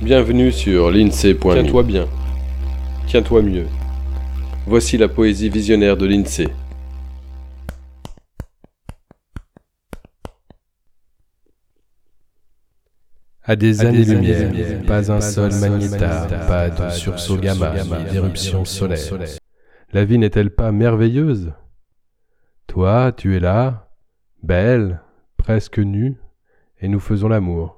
Bienvenue sur l'INSEE.me. Tiens-toi bien. Tiens-toi mieux. Voici la poésie visionnaire de l'INSEE. À des années-lumière, pas un seul magnétar, pas de sursaut gamma, d'éruption solaire. La vie n'est-elle pas merveilleuse? Toi, tu es là, belle, presque nue, et nous faisons l'amour.